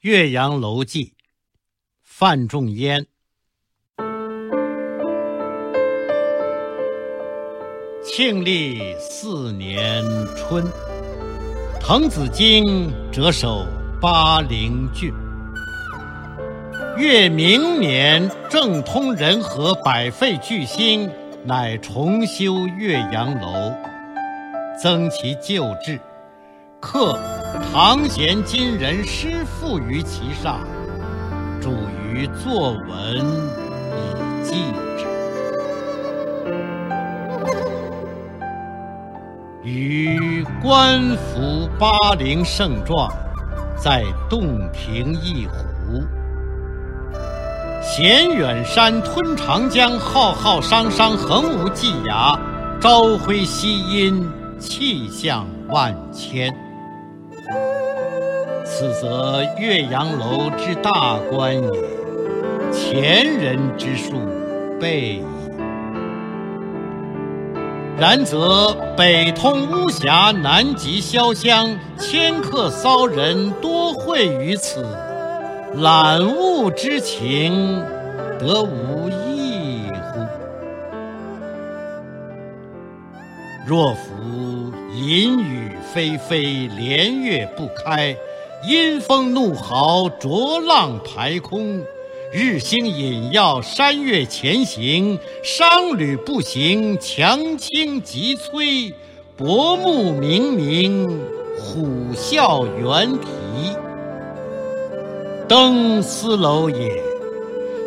岳阳楼记，范仲淹。庆历四年春，滕子京谪守巴陵郡。越明年，政通人和，百废具兴，乃重修岳阳楼，增其旧制，刻唐贤今人诗赋于其上，著于作文以记之。余观夫巴陵胜状，在洞庭一湖。衔远山，吞长江，浩浩汤汤，横无际涯，朝晖夕阴，气象万千。此则岳阳楼之大观也，前人之述备矣。然则北通巫峡，南极潇湘，迁客骚人多会于此，览物之情，得无异乎？若夫淫雨霏霏，连月不开，阴风怒号，浊浪排空。日星隐曜，山岳前行，商旅不行，樯倾楫摧，薄暮冥冥，虎啸猿啼。登斯楼也，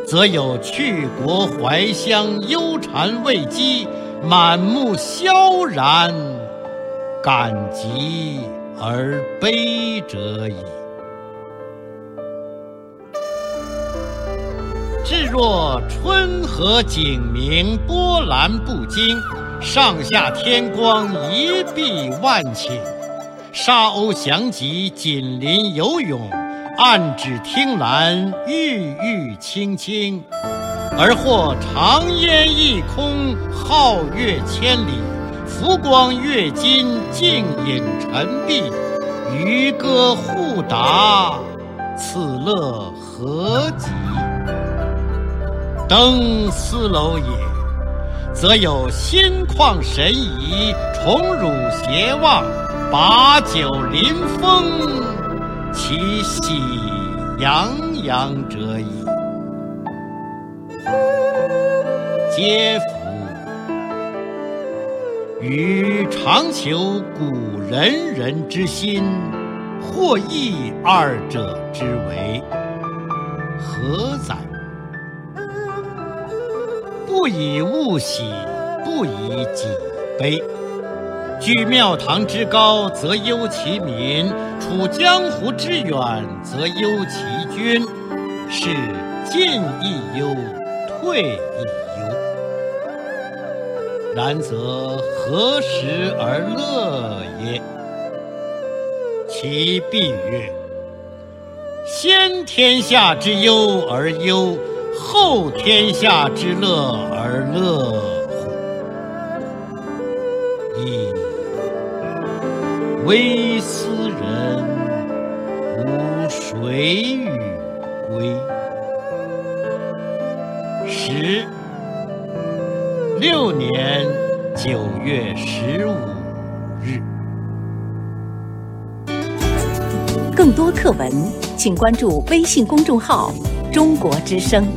则有去国怀乡，忧谗畏讥，满目萧然，感极而悲者矣。至若春和景明，波澜不惊，上下天光，一碧万顷，沙鸥翔集，锦鳞游泳，岸芷汀兰，郁郁青青。而或长烟一空，皓月千里，浮光跃金，静影沉璧，渔歌互答，此乐何极！登斯楼也，则有心旷神怡，宠辱偕忘，把酒临风，其喜洋洋者矣。嗟夫！予尝求古仁人之心，或异二者之为，何哉？不以物喜，不以己悲。居庙堂之高，则忧其民；处江湖之远，则忧其君。是进亦忧，退亦忧。然则何时而乐也？其必曰：先天下之忧而忧。后天下之乐而乐乎？噫！微斯人，吾谁与归？十六年九月十五日。更多课文，请关注微信公众号。中国之声。